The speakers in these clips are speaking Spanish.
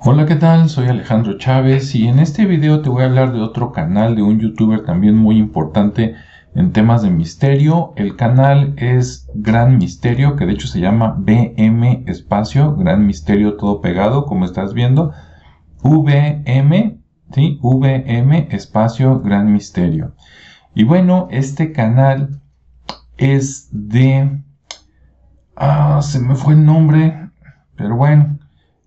Hola, ¿qué tal? Soy Alejandro Chávez y en este video te voy a hablar de otro canal de un youtuber también muy importante en temas de misterio. El canal es Gran Misterio, que de hecho se llama BM Espacio, Gran Misterio todo pegado, como estás viendo. VM, ¿sí? VM Espacio Gran Misterio. Y bueno, este canal es de... Ah, se me fue el nombre, pero bueno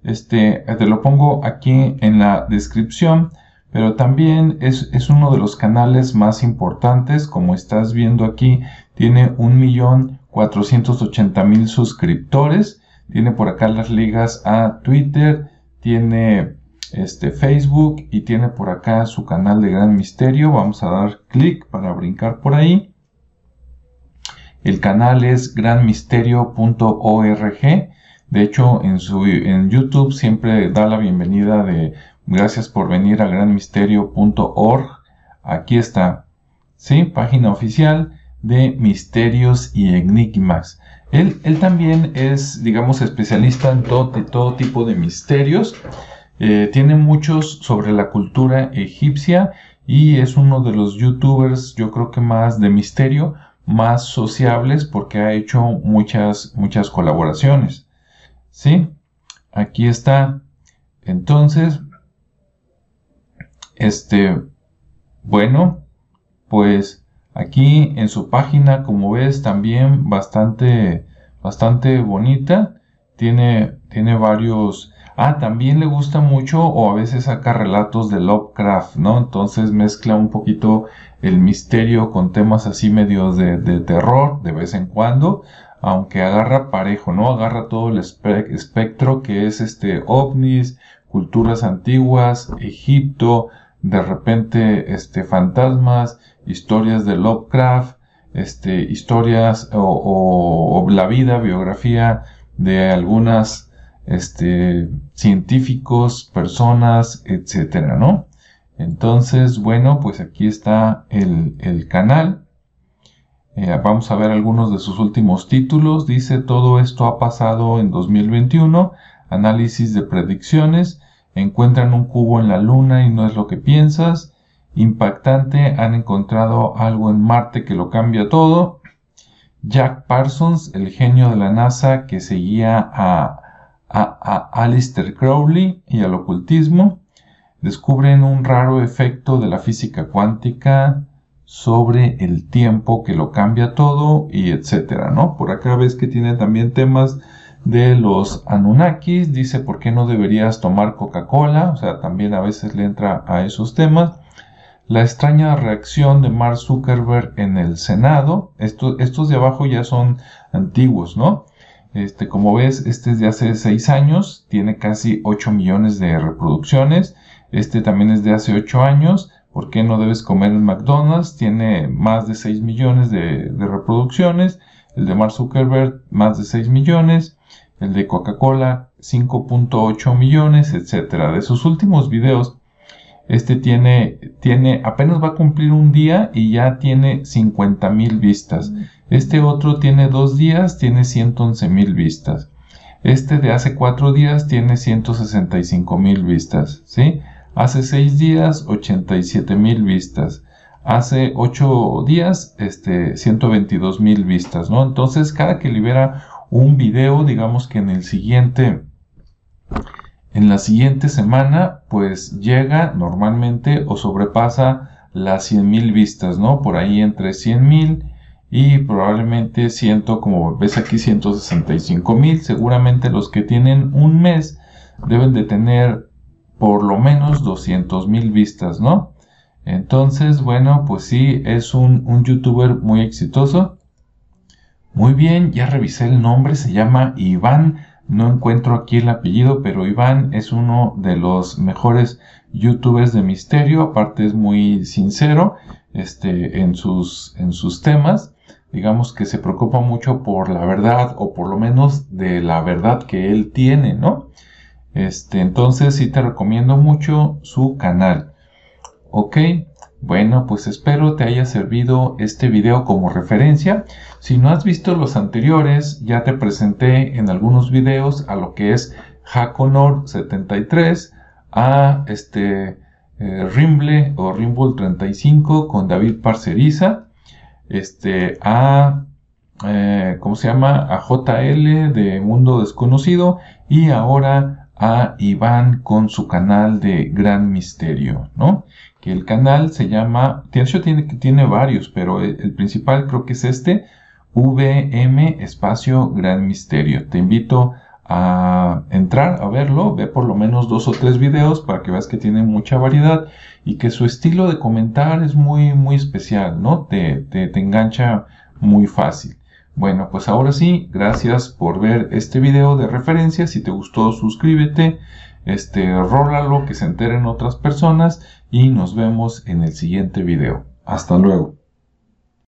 este, te lo pongo aquí en la descripción, pero también es, uno de los canales más importantes, como estás viendo aquí, tiene 1.480.000 suscriptores, tiene por acá las ligas a Twitter, tiene este, Facebook y tiene por acá su canal de Gran Misterio. Vamos a dar clic para brincar por ahí. El canal es granmisterio.org de hecho, en, YouTube siempre da la bienvenida de gracias por venir a granmisterio.org. Aquí está, ¿sí? Página oficial de misterios y enigmas. Él, también es, digamos, especialista en todo, todo tipo de misterios. Eh, tiene muchos sobre la cultura egipcia y es uno de los youtubers, yo creo que más de misterio, más sociables porque ha hecho muchas, muchas colaboraciones. ¿Sí? Aquí está. Entonces, este, bueno, pues aquí en su página, como ves, también bastante, bastante bonita. Tiene, tiene varios... Ah, también le gusta mucho o a veces saca relatos de Lovecraft, ¿no? Entonces mezcla un poquito el misterio con temas así medios de, de terror de vez en cuando aunque agarra parejo, ¿no? Agarra todo el espectro que es este ovnis, culturas antiguas, Egipto, de repente este fantasmas, historias de Lovecraft, este historias o, la vida, biografía de algunas este científicos, personas, etcétera, ¿no? Entonces, bueno, pues aquí está el, el canal. Eh, vamos a ver algunos de sus últimos títulos. Dice, todo esto ha pasado en 2021. Análisis de predicciones. Encuentran un cubo en la luna y no es lo que piensas. Impactante, han encontrado algo en Marte que lo cambia todo. Jack Parsons, el genio de la NASA que seguía a, a, a Alistair Crowley y al ocultismo. Descubren un raro efecto de la física cuántica sobre el tiempo que lo cambia todo y etcétera, ¿no? Por acá ves que tiene también temas de los Anunnakis, dice por qué no deberías tomar Coca-Cola, o sea, también a veces le entra a esos temas. La extraña reacción de Mark Zuckerberg en el Senado, estos de abajo ya son antiguos, ¿no? Este, como ves, este es de hace 6 años, tiene casi 8 millones de reproducciones. Este también es de hace 8 años. ¿Por qué no debes comer en McDonald's? Tiene más de 6 millones de, reproducciones. El de Mark Zuckerberg, más de 6 millones. El de Coca-Cola, 5.8 millones, etc. De sus últimos videos, este tiene, tiene, apenas va a cumplir un día y ya tiene 50 mil vistas. Este otro tiene dos días, tiene 111 mil vistas. Este de hace cuatro días tiene 165 mil vistas, ¿sí? Hace 6 días, 87 mil vistas. Hace 8 días, este, 122 mil vistas, ¿no? Entonces, cada que libera un video, digamos que en el siguiente, en la siguiente semana, pues llega normalmente o sobrepasa las 100 mil vistas, ¿no? Por ahí entre 100 mil y probablemente 100, como ves aquí, 165 mil. Seguramente los que tienen un mes deben de tener por lo menos 200 mil vistas, ¿no? Entonces, bueno, pues sí, es un, youtuber muy exitoso. Muy bien, ya revisé el nombre, se llama Iván. No encuentro aquí el apellido, pero Iván es uno de los mejores youtubers de misterio. Aparte es muy sincero este, en, sus, en sus temas. Digamos que se preocupa mucho por la verdad o por lo menos de la verdad que él tiene, ¿no? Este, entonces sí te recomiendo mucho su canal. Ok, bueno, pues espero te haya servido este video como referencia. Si no has visto los anteriores, ya te presenté en algunos videos a lo que es Haconor 73, a este eh, Rimble o Rimble 35 con David Parceriza, este, a, eh, ¿cómo se llama? A JL de Mundo Desconocido y ahora a Iván con su canal de Gran Misterio, ¿no? Que el canal se llama, tiene, tiene varios, pero el, principal creo que es este, VM Espacio Gran Misterio. Te invito a entrar a verlo, ve por lo menos dos o tres videos para que veas que tiene mucha variedad y que su estilo de comentar es muy muy especial, ¿no? Te, te, engancha muy fácil. Bueno, pues ahora sí, gracias por ver este video de referencia. Si te gustó, suscríbete, este, rólalo, que se enteren otras personas y nos vemos en el siguiente video. Hasta luego.